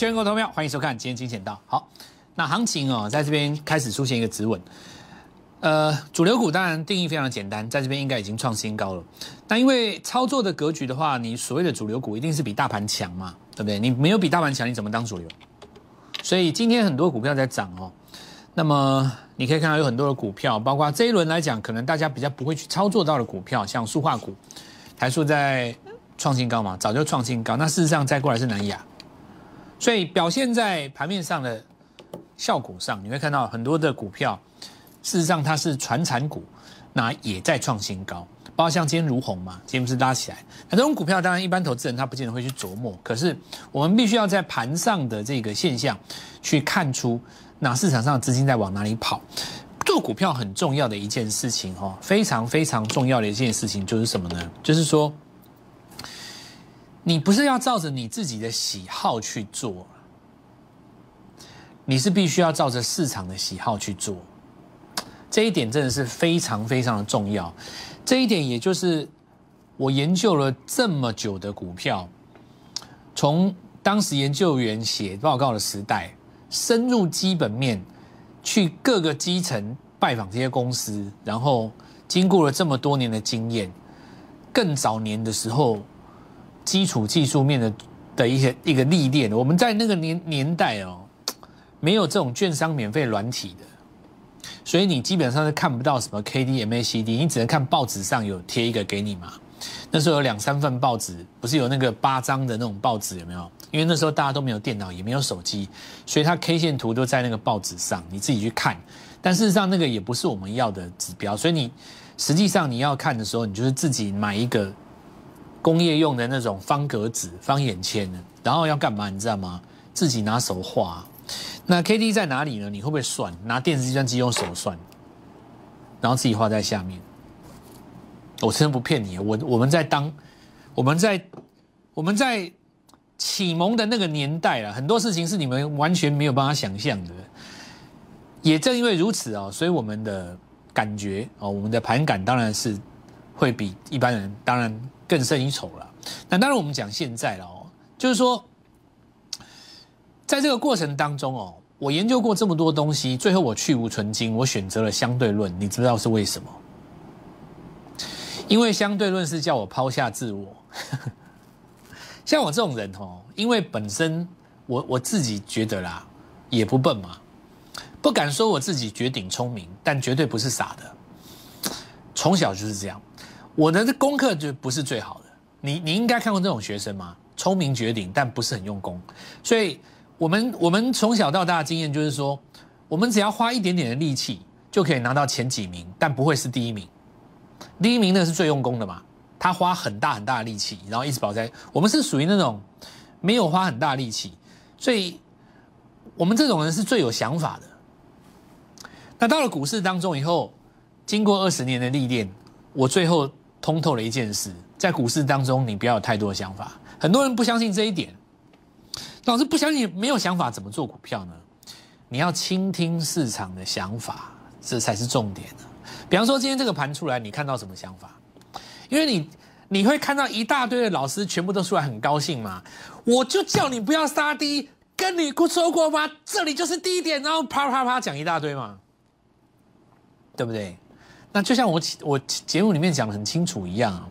全国投票，欢迎收看今天金钱道。好，那行情哦，在这边开始出现一个止稳。呃，主流股当然定义非常简单，在这边应该已经创新高了。但因为操作的格局的话，你所谓的主流股一定是比大盘强嘛，对不对？你没有比大盘强，你怎么当主流？所以今天很多股票在涨哦。那么你可以看到有很多的股票，包括这一轮来讲，可能大家比较不会去操作到的股票，像塑化股，台塑在创新高嘛，早就创新高。那事实上再过来是南亚。所以表现在盘面上的效果上，你会看到很多的股票，事实上它是传产股，那也在创新高。包括像今天如虹嘛，今天不是拉起来。那这种股票当然一般投资人他不见得会去琢磨，可是我们必须要在盘上的这个现象去看出，那市场上的资金在往哪里跑。做股票很重要的一件事情哦，非常非常重要的一件事情就是什么呢？就是说。你不是要照着你自己的喜好去做，你是必须要照着市场的喜好去做，这一点真的是非常非常的重要。这一点也就是我研究了这么久的股票，从当时研究员写报告的时代，深入基本面，去各个基层拜访这些公司，然后经过了这么多年的经验，更早年的时候。基础技术面的的一些一个历练，我们在那个年年代哦，没有这种券商免费软体的，所以你基本上是看不到什么 K D M A C D，你只能看报纸上有贴一个给你嘛。那时候有两三份报纸，不是有那个八张的那种报纸有没有？因为那时候大家都没有电脑，也没有手机，所以它 K 线图都在那个报纸上，你自己去看。但事实上那个也不是我们要的指标，所以你实际上你要看的时候，你就是自己买一个。工业用的那种方格纸、方眼签，然后要干嘛？你知道吗？自己拿手画。那 K D 在哪里呢？你会不会算？拿电子计算机用手算，然后自己画在下面。我真的不骗你，我我们在当我们在我们在启蒙的那个年代了，很多事情是你们完全没有办法想象的。也正因为如此哦，所以我们的感觉哦，我们的盘感当然是会比一般人当然。更胜一筹了。那当然，我们讲现在了哦，就是说，在这个过程当中哦，我研究过这么多东西，最后我去无存精，我选择了相对论。你知道是为什么？因为相对论是叫我抛下自我。像我这种人哦，因为本身我我自己觉得啦，也不笨嘛，不敢说我自己绝顶聪明，但绝对不是傻的。从小就是这样。我的功课就不是最好的，你你应该看过这种学生吗？聪明绝顶，但不是很用功。所以，我们我们从小到大的经验就是说，我们只要花一点点的力气，就可以拿到前几名，但不会是第一名。第一名那是最用功的嘛，他花很大很大的力气，然后一直保在。我们是属于那种没有花很大力气，所以我们这种人是最有想法的。那到了股市当中以后，经过二十年的历练，我最后。通透了一件事，在股市当中，你不要有太多想法。很多人不相信这一点，老师不相信没有想法怎么做股票呢？你要倾听市场的想法，这才是重点呢。比方说，今天这个盘出来，你看到什么想法？因为你你会看到一大堆的老师全部都出来很高兴嘛。我就叫你不要杀低，跟你说过吗？这里就是低点，然后啪啪啪讲一大堆嘛，对不对？那就像我我节目里面讲的很清楚一样，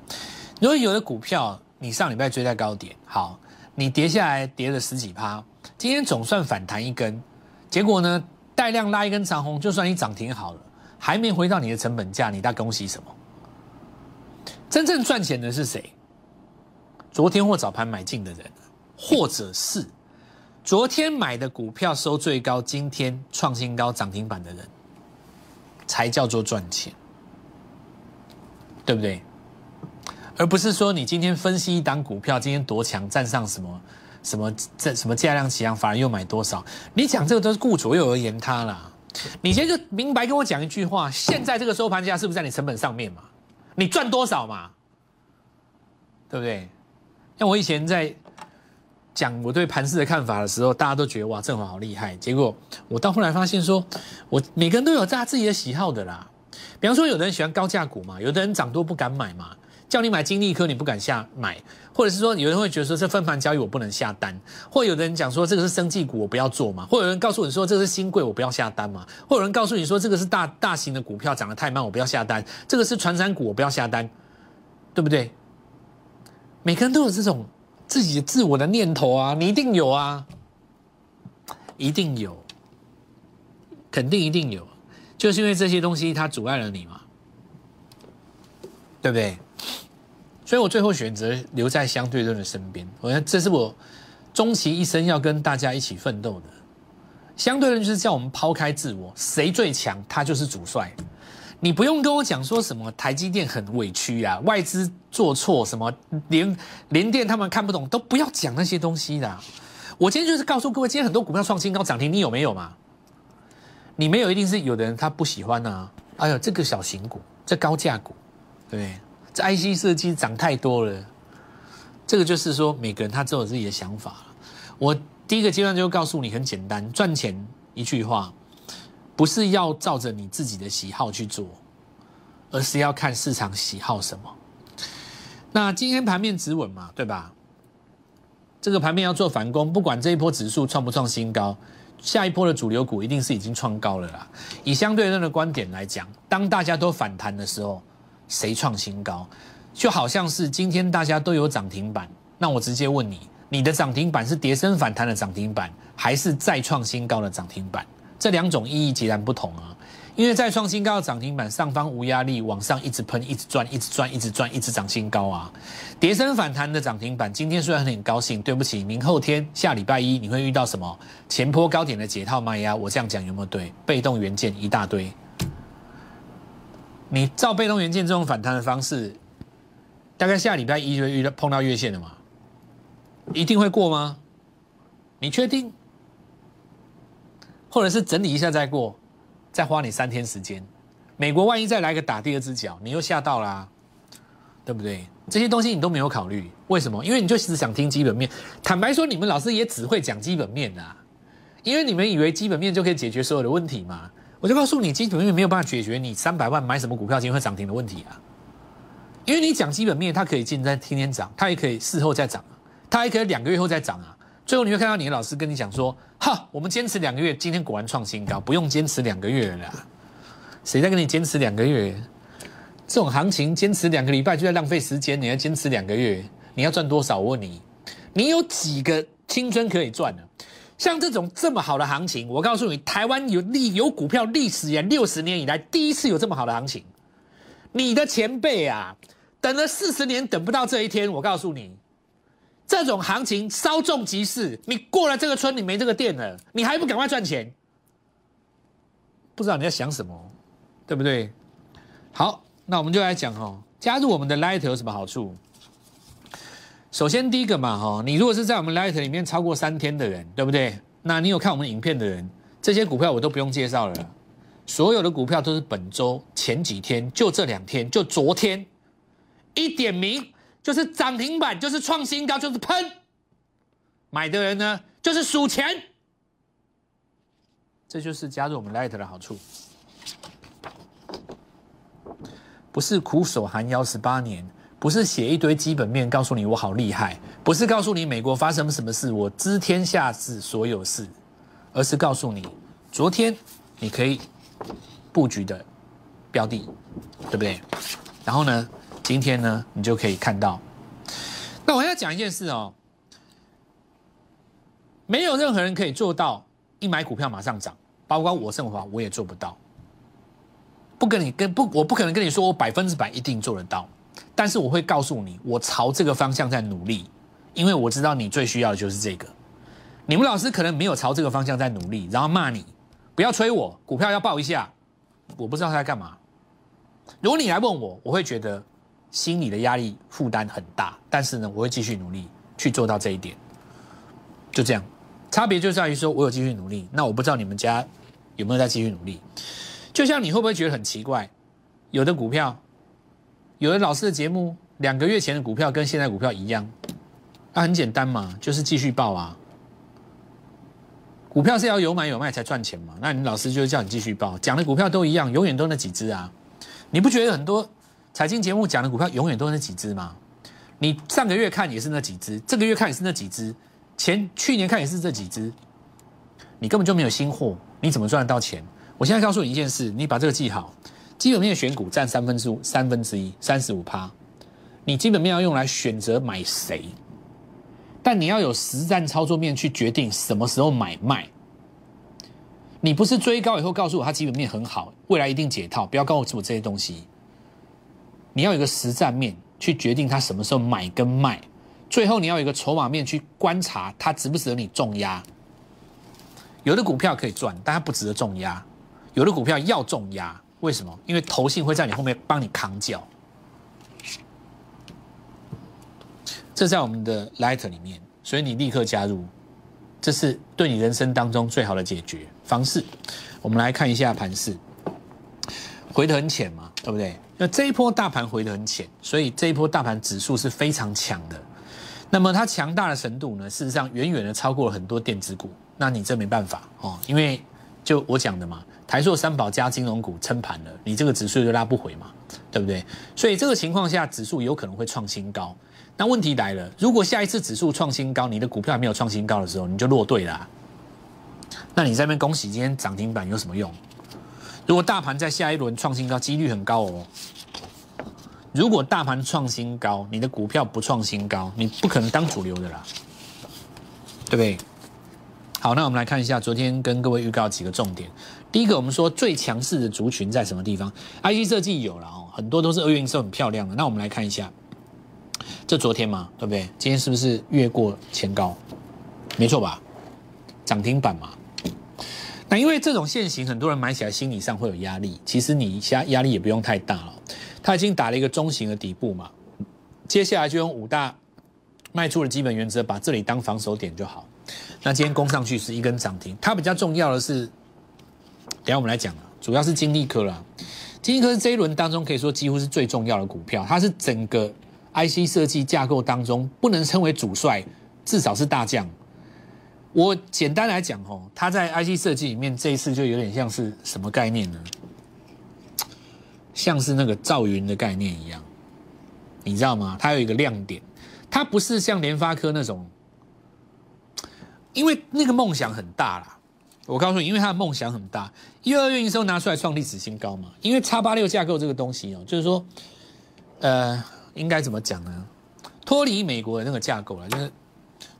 如果有的股票你上礼拜追在高点，好，你跌下来跌了十几趴，今天总算反弹一根，结果呢带量拉一根长红，就算你涨停好了，还没回到你的成本价，你大恭喜什么？真正赚钱的是谁？昨天或早盘买进的人，或者是昨天买的股票收最高，今天创新高涨停板的人，才叫做赚钱。对不对？而不是说你今天分析一档股票，今天多强，站上什么什么这什么价量齐扬，反而又买多少？你讲这个都是顾左右而言他啦。你先就明白跟我讲一句话：现在这个收盘价是不是在你成本上面嘛？你赚多少嘛？对不对？像我以前在讲我对盘市的看法的时候，大家都觉得哇，郑华好厉害。结果我到后来发现，说我每个人都有他自己的喜好的啦。比方说，有的人喜欢高价股嘛，有的人涨多不敢买嘛。叫你买金利科，你不敢下买，或者是说有人会觉得说这分盘交易我不能下单，或有的人讲说这个是生技股我不要做嘛，或有人告诉你说这个是新贵我不要下单嘛，或有人告诉你说这个是大大型的股票涨得太慢我不要下单，这个是传产股我不要下单，对不对？每个人都有这种自己自我的念头啊，你一定有啊，一定有，肯定一定有，就是因为这些东西它阻碍了你嘛。对不对？所以我最后选择留在相对论的身边。我觉得这是我终其一生要跟大家一起奋斗的。相对论就是叫我们抛开自我，谁最强，他就是主帅。你不用跟我讲说什么台积电很委屈啊，外资做错什么，连连电他们看不懂，都不要讲那些东西的。我今天就是告诉各位，今天很多股票创新高涨停，你有没有嘛？你没有，一定是有的人他不喜欢呐。哎呦，这个小型股，这高价股。对，这 IC 设计涨太多了，这个就是说每个人他都有自己的想法。我第一个阶段就告诉你很简单，赚钱一句话，不是要照着你自己的喜好去做，而是要看市场喜好什么。那今天盘面止稳嘛，对吧？这个盘面要做反攻，不管这一波指数创不创新高，下一波的主流股一定是已经创高了啦。以相对论的观点来讲，当大家都反弹的时候。谁创新高，就好像是今天大家都有涨停板，那我直接问你，你的涨停板是跌升反弹的涨停板，还是再创新高的涨停板？这两种意义截然不同啊！因为再创新高的涨停板上方无压力，往上一直喷，一直转，一直转，一直转，一直涨新高啊！跌升反弹的涨停板，今天虽然很高兴，对不起，明后天下礼拜一你会遇到什么前坡高点的解套卖压？我这样讲有没有对？被动元件一大堆。你照被动元件这种反弹的方式，大概下礼拜一就遇到碰到月线了嘛？一定会过吗？你确定？或者是整理一下再过，再花你三天时间？美国万一再来个打第二只脚，你又吓到啦，对不对？这些东西你都没有考虑，为什么？因为你就只想听基本面。坦白说，你们老师也只会讲基本面啊，因为你们以为基本面就可以解决所有的问题嘛。我就告诉你，基本面没有办法解决你三百万买什么股票今天会涨停的问题啊！因为你讲基本面，它可以今天天天涨，它也可以事后再涨，它还可以两个月后再涨啊！最后你会看到你的老师跟你讲说：“哈，我们坚持两个月，今天果然创新高，不用坚持两个月了。”谁在跟你坚持两个月？这种行情坚持两个礼拜就在浪费时间，你要坚持两个月，你要赚多少？我问你，你有几个青春可以赚呢？像这种这么好的行情，我告诉你，台湾有历有股票历史以六十年以来第一次有这么好的行情。你的前辈啊，等了四十年等不到这一天，我告诉你，这种行情稍纵即逝。你过了这个村，你没这个店了，你还不赶快赚钱？不知道你在想什么，对不对？好，那我们就来讲哈，加入我们的 Light 有什么好处？首先，第一个嘛，哈，你如果是在我们 Light 里面超过三天的人，对不对？那你有看我们影片的人，这些股票我都不用介绍了。所有的股票都是本周前几天，就这两天，就昨天一点名，就是涨停板，就是创新高，就是喷。买的人呢，就是数钱。这就是加入我们 Light 的好处，不是苦守寒窑十八年。不是写一堆基本面告诉你我好厉害，不是告诉你美国发生什么事我知天下事所有事，而是告诉你昨天你可以布局的标的，对不对？然后呢，今天呢你就可以看到。那我要讲一件事哦，没有任何人可以做到一买股票马上涨，包括我盛华我也做不到。不跟你跟不，我不可能跟你说我百分之百一定做得到。但是我会告诉你，我朝这个方向在努力，因为我知道你最需要的就是这个。你们老师可能没有朝这个方向在努力，然后骂你，不要催我，股票要报一下，我不知道他在干嘛。如果你来问我，我会觉得心理的压力负担很大，但是呢，我会继续努力去做到这一点。就这样，差别就在于说我有继续努力，那我不知道你们家有没有在继续努力。就像你会不会觉得很奇怪，有的股票。有的老师的节目，两个月前的股票跟现在股票一样，那很简单嘛，就是继续报啊。股票是要有买有卖才赚钱嘛，那你老师就叫你继续报，讲的股票都一样，永远都那几只啊。你不觉得很多财经节目讲的股票永远都是那几只吗？你上个月看也是那几只，这个月看也是那几只，前去年看也是这几只，你根本就没有新货，你怎么赚得到钱？我现在告诉你一件事，你把这个记好，基本面选股占三分之五，三分之一，三十五趴，你基本面要用来选择买谁，但你要有实战操作面去决定什么时候买卖。你不是追高以后告诉我它基本面很好，未来一定解套，不要告诉我这些东西。你要有一个实战面去决定它什么时候买跟卖，最后你要有一个筹码面去观察它值不值得你重压。有的股票可以赚，但它不值得重压；有的股票要重压，为什么？因为投信会在你后面帮你扛脚。这在我们的 Light 里面，所以你立刻加入，这是对你人生当中最好的解决方式。我们来看一下盘势，回得很浅嘛，对不对？那这一波大盘回得很浅，所以这一波大盘指数是非常强的。那么它强大的程度呢，事实上远远的超过了很多电子股。那你这没办法哦，因为就我讲的嘛，台塑三宝加金融股撑盘了，你这个指数就拉不回嘛，对不对？所以这个情况下，指数有可能会创新高。那问题来了，如果下一次指数创新高，你的股票还没有创新高的时候，你就落队啦。那你在那边恭喜今天涨停板有什么用？如果大盘在下一轮创新高，几率很高哦。如果大盘创新高，你的股票不创新高，你不可能当主流的啦，对不对？好，那我们来看一下昨天跟各位预告几个重点。第一个，我们说最强势的族群在什么地方？IC 设计有了哦，很多都是二月营收很漂亮的。那我们来看一下，这昨天嘛，对不对？今天是不是越过前高？没错吧？涨停板嘛。那因为这种现形，很多人买起来心理上会有压力。其实你压压力也不用太大了，它已经打了一个中型的底部嘛。接下来就用五大卖出的基本原则，把这里当防守点就好。那今天攻上去是一根涨停，它比较重要的是，等下我们来讲啊，主要是金利科了。金利科是这一轮当中可以说几乎是最重要的股票，它是整个 IC 设计架构当中不能称为主帅，至少是大将。我简单来讲哦，它在 IC 设计里面这一次就有点像是什么概念呢？像是那个赵云的概念一样，你知道吗？它有一个亮点，它不是像联发科那种。因为那个梦想很大啦，我告诉你，因为他的梦想很大，一、二月营收拿出来创历史新高嘛。因为叉八六架构这个东西哦，就是说，呃，应该怎么讲呢？脱离美国的那个架构了，就是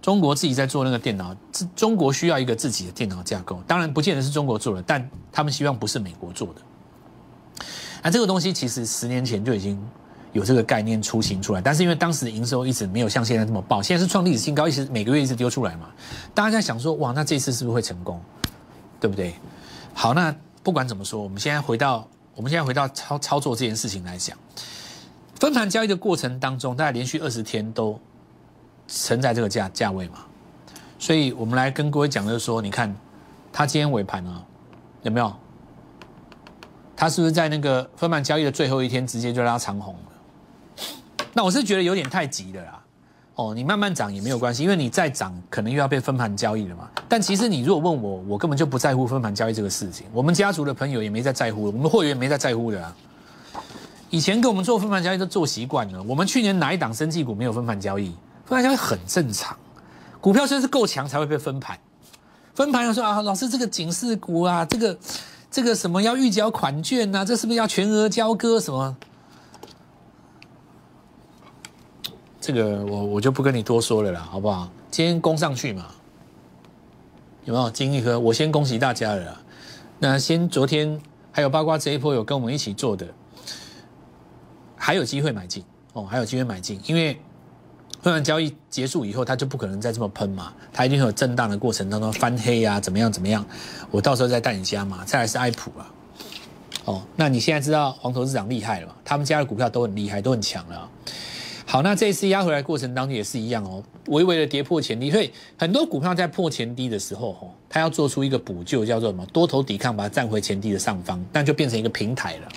中国自己在做那个电脑，中国需要一个自己的电脑架构，当然不见得是中国做的，但他们希望不是美国做的。那这个东西其实十年前就已经。有这个概念雏形出来，但是因为当时的营收一直没有像现在这么爆，现在是创历史新高，一直每个月一直丢出来嘛，大家在想说，哇，那这次是不是会成功，对不对？好，那不管怎么说，我们现在回到我们现在回到操操作这件事情来讲，分盘交易的过程当中，大概连续二十天都存在这个价价位嘛，所以我们来跟各位讲就是说，你看它今天尾盘啊，有没有？它是不是在那个分盘交易的最后一天直接就拉长红了？那我是觉得有点太急了啦，哦，你慢慢涨也没有关系，因为你再涨可能又要被分盘交易了嘛。但其实你如果问我，我根本就不在乎分盘交易这个事情。我们家族的朋友也没在在乎，我们的会员没在在乎的啊。以前跟我们做分盘交易都做习惯了。我们去年哪一档生技股没有分盘交易？分盘交易很正常，股票真是够强才会被分盘。分盘要说啊，老师这个警示股啊，这个这个什么要预交款券呐，这是不是要全额交割什么？这个我我就不跟你多说了啦，好不好？今天攻上去嘛，有没有金一科？我先恭喜大家了。那先昨天还有八卦这一波有跟我们一起做的，还有机会买进哦，还有机会买进，因为分盘交易结束以后，它就不可能再这么喷嘛，它一定会有震荡的过程当中翻黑呀，怎么样怎么样？我到时候再带你加嘛。再来是爱普啊，哦，那你现在知道黄头市长厉害了？他们家的股票都很厉害，都很强了。好，那这一次压回来过程当中也是一样哦，微微的跌破前低，所以很多股票在破前低的时候，吼，它要做出一个补救，叫做什么？多头抵抗，把它站回前低的上方，那就变成一个平台了。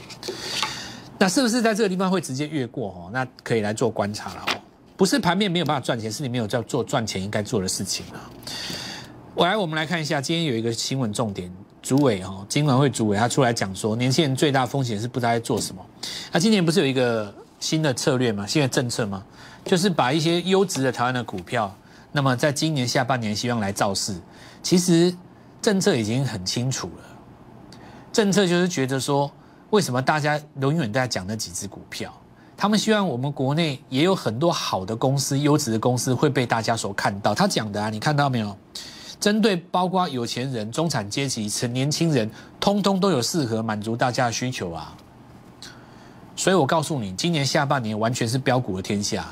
那是不是在这个地方会直接越过？哦，那可以来做观察了。不是盘面没有办法赚钱，是你没有在做赚钱应该做的事情啊。我来，我们来看一下，今天有一个新闻重点，主委哈，金管会主委他出来讲说，年轻人最大风险是不知道在做什么。那今年不是有一个新的策略吗？新的政策吗？就是把一些优质的台湾的股票，那么在今年下半年希望来造势。其实政策已经很清楚了，政策就是觉得说，为什么大家永远都在讲那几只股票？他们希望我们国内也有很多好的公司、优质的公司会被大家所看到。他讲的啊，你看到没有？针对包括有钱人、中产阶级、成年轻人，通通都有适合满足大家的需求啊。所以我告诉你，今年下半年完全是标股的天下，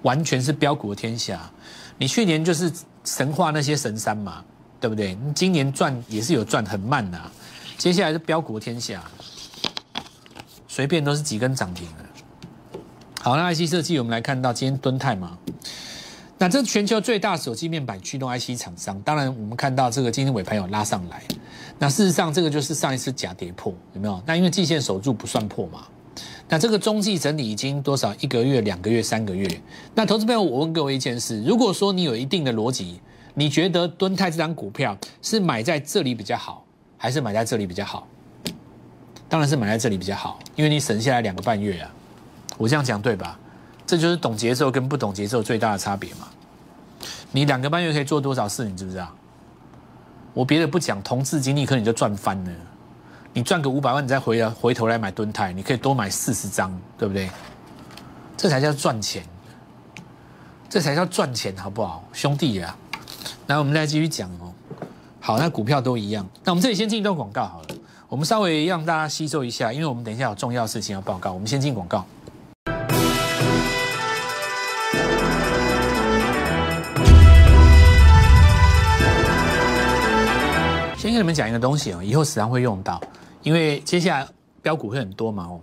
完全是标股的天下。你去年就是神话那些神山嘛，对不对？你今年赚也是有赚，很慢呐。接下来是标股的天下。随便都是几根涨停了。好，那 IC 设计，我们来看到今天敦泰嘛，那这全球最大手机面板驱动 IC 厂商，当然我们看到这个今天尾盘有拉上来。那事实上，这个就是上一次假跌破，有没有？那因为季线守住不算破嘛。那这个中继整理已经多少？一个月、两个月、三个月。那投资朋友，我问各位一件事：如果说你有一定的逻辑，你觉得敦泰这张股票是买在这里比较好，还是买在这里比较好？当然是买在这里比较好，因为你省下来两个半月啊，我这样讲对吧？这就是懂节奏跟不懂节奏最大的差别嘛。你两个半月可以做多少事，你知不知道？我别的不讲，同质经历可能你就赚翻了。你赚个五百万，你再回来回头来买吨泰，你可以多买四十张，对不对？这才叫赚钱，这才叫赚钱，好不好，兄弟呀？来，我们再继续讲哦。好，那股票都一样。那我们这里先进一段广告好了。我们稍微让大家吸收一下，因为我们等一下有重要事情要报告。我们先进广告。先跟你们讲一个东西哦，以后时常会用到，因为接下来标股会很多嘛哦。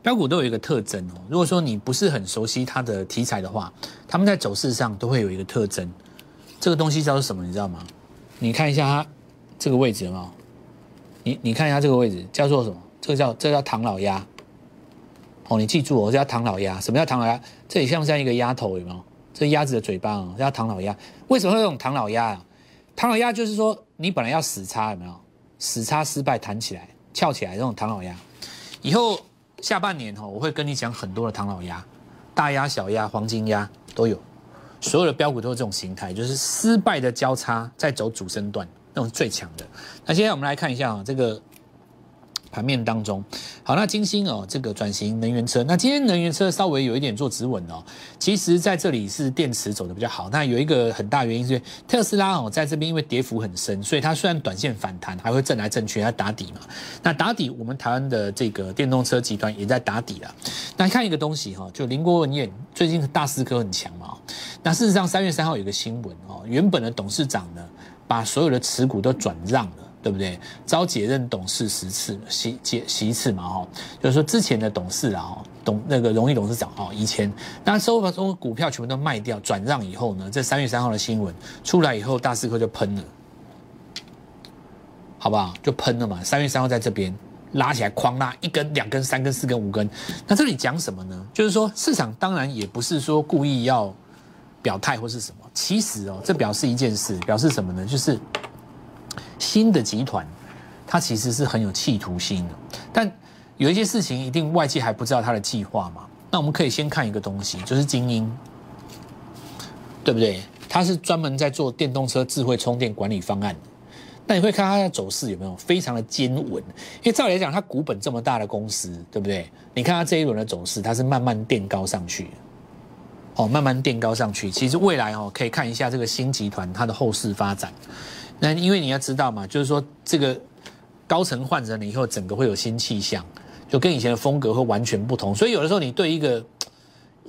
标股都有一个特征哦，如果说你不是很熟悉它的题材的话，他们在走势上都会有一个特征。这个东西叫做什么？你知道吗？你看一下它这个位置哦。你你看一下这个位置叫做什么？这个叫这叫唐老鸭。哦，你记住哦，这叫唐老鸭。什么叫唐老鸭？这里像不像一个鸭头？有没有？这鸭子的嘴巴哦，叫唐老鸭。为什么会用唐老鸭啊？唐老鸭就是说，你本来要死叉，有没有？死叉失败，弹起来，翘起来，这种唐老鸭。以后下半年哈，我会跟你讲很多的唐老鸭，大鸭、小鸭、黄金鸭都有，所有的标股都是这种形态，就是失败的交叉，在走主升段。那种最强的。那现在我们来看一下啊，这个盘面当中，好，那金星哦，这个转型能源车，那今天能源车稍微有一点做止稳哦。其实在这里是电池走的比较好。那有一个很大原因是特斯拉哦，在这边因为跌幅很深，所以它虽然短线反弹，还会震来震去，它打底嘛。那打底，我们台湾的这个电动车集团也在打底了。那看一个东西哈，就林国文燕最近大思科很强嘛。那事实上三月三号有个新闻哦，原本的董事长呢。把所有的持股都转让了，对不对？招解任董事十次，席解席次嘛，哈，就是说之前的董事啊，董那个荣誉董事长哦，以前那收把所有股票全部都卖掉转让以后呢，这三月三号的新闻出来以后，大四科就喷了，好不好？就喷了嘛。三月三号在这边拉起来，狂拉一根、两根、三根、四根、五根。那这里讲什么呢？就是说市场当然也不是说故意要。表态或是什么？其实哦，这表示一件事，表示什么呢？就是新的集团，它其实是很有企图心的。但有一些事情，一定外界还不知道它的计划嘛。那我们可以先看一个东西，就是精英，对不对？它是专门在做电动车智慧充电管理方案的。那你会看它的走势有没有非常的坚稳？因为照理来讲，它股本这么大的公司，对不对？你看它这一轮的走势，它是慢慢垫高上去。哦，慢慢垫高上去。其实未来哦，可以看一下这个新集团它的后市发展。那因为你要知道嘛，就是说这个高层换人了以后，整个会有新气象，就跟以前的风格会完全不同。所以有的时候你对一个。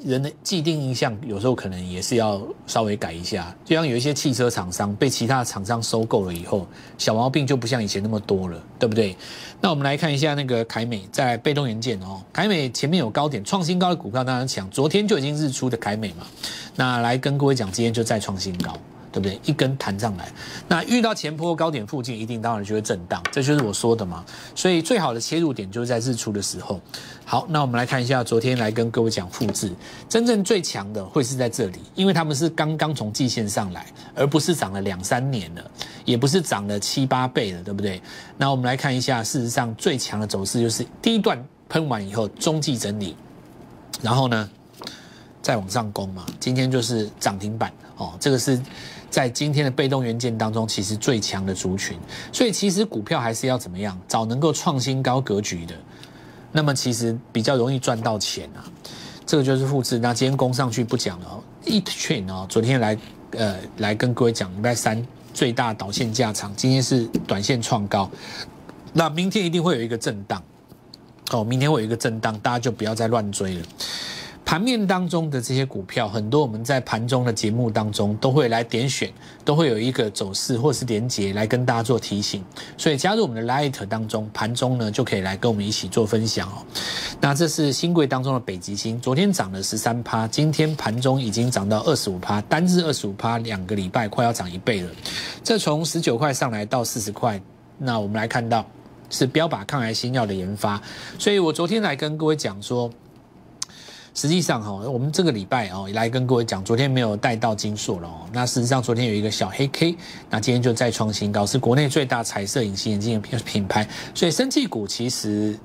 人的既定印象有时候可能也是要稍微改一下，就像有一些汽车厂商被其他厂商收购了以后，小毛病就不像以前那么多了，对不对？那我们来看一下那个凯美在被动元件哦，凯美前面有高点创新高的股票当然强，昨天就已经日出的凯美嘛，那来跟各位讲，今天就再创新高，对不对？一根弹上来，那遇到前坡高点附近，一定当然就会震荡，这就是我说的嘛。所以最好的切入点就是在日出的时候。好，那我们来看一下，昨天来跟各位讲复制，真正最强的会是在这里，因为他们是刚刚从季线上来，而不是涨了两三年了，也不是涨了七八倍了，对不对？那我们来看一下，事实上最强的走势就是第一段喷完以后中继整理，然后呢再往上攻嘛。今天就是涨停板哦，这个是。在今天的被动元件当中，其实最强的族群，所以其实股票还是要怎么样找能够创新高格局的，那么其实比较容易赚到钱啊。这个就是复制。那今天攻上去不讲了，哦，一群哦，昨天来呃来跟各位讲，礼拜三最大导线价长，今天是短线创高，那明天一定会有一个震荡，哦，明天会有一个震荡，大家就不要再乱追了。盘面当中的这些股票，很多我们在盘中的节目当中都会来点选，都会有一个走势或是连结来跟大家做提醒。所以加入我们的 Light 当中，盘中呢就可以来跟我们一起做分享哦。那这是新贵当中的北极星，昨天涨了十三趴，今天盘中已经涨到二十五趴，单日二十五趴，两个礼拜快要涨一倍了。这从十九块上来到四十块，那我们来看到是标靶抗癌新药的研发。所以我昨天来跟各位讲说。实际上哈，我们这个礼拜哦来跟各位讲，昨天没有带到金硕了哦。那事实上昨天有一个小黑 K，那今天就再创新高，是国内最大彩色隐形眼镜的品牌。所以生技股其实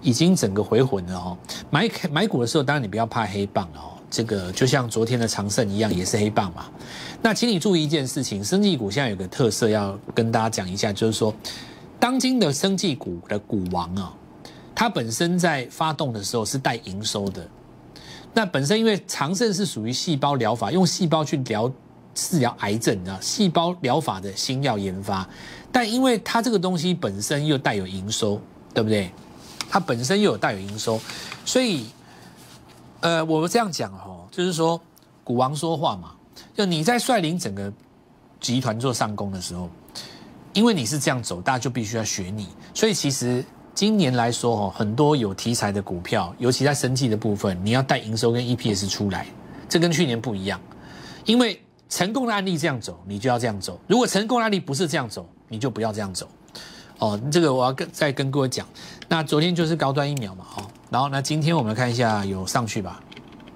已经整个回魂了哦。买买股的时候，当然你不要怕黑棒哦。这个就像昨天的长盛一样，也是黑棒嘛。那请你注意一件事情，生技股现在有个特色要跟大家讲一下，就是说，当今的生技股的股王啊，它本身在发动的时候是带营收的。那本身因为长盛是属于细胞疗法，用细胞去疗治疗癌症的细胞疗法的新药研发，但因为它这个东西本身又带有营收，对不对？它本身又有带有营收，所以，呃，我们这样讲哦，就是说，股王说话嘛，就你在率领整个集团做上攻的时候，因为你是这样走，大家就必须要学你，所以其实。今年来说，哦，很多有题材的股票，尤其在生技的部分，你要带营收跟 EPS 出来，这跟去年不一样。因为成功的案例这样走，你就要这样走；如果成功的案例不是这样走，你就不要这样走。哦，这个我要跟再跟各位讲。那昨天就是高端疫苗嘛，哦，然后那今天我们看一下有上去吧，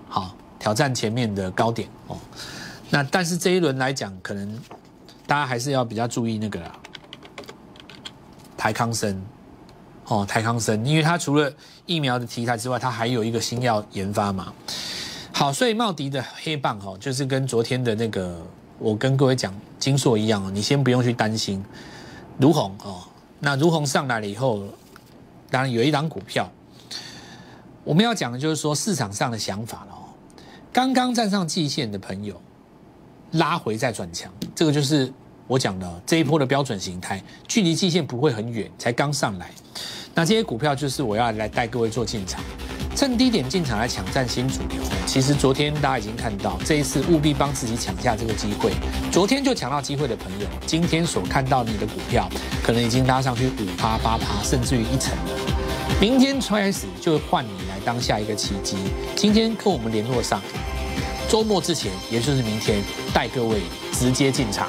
好，挑战前面的高点哦。那但是这一轮来讲，可能大家还是要比较注意那个啦，台康生。哦，台康生，因为它除了疫苗的题材之外，它还有一个新药研发嘛。好，所以茂迪的黑棒哈，就是跟昨天的那个我跟各位讲金硕一样哦，你先不用去担心。如虹哦，那如虹上来了以后，当然有一档股票，我们要讲的就是说市场上的想法了哦。刚刚站上季线的朋友，拉回再转强，这个就是我讲的这一波的标准形态，距离季线不会很远，才刚上来。那这些股票就是我要来带各位做进场，趁低点进场来抢占新主流。其实昨天大家已经看到，这一次务必帮自己抢下这个机会。昨天就抢到机会的朋友，今天所看到你的股票，可能已经拉上去五趴八趴，甚至于一成了。明天开始就换你来当下一个契机。今天跟我们联络上，周末之前，也就是明天，带各位直接进场。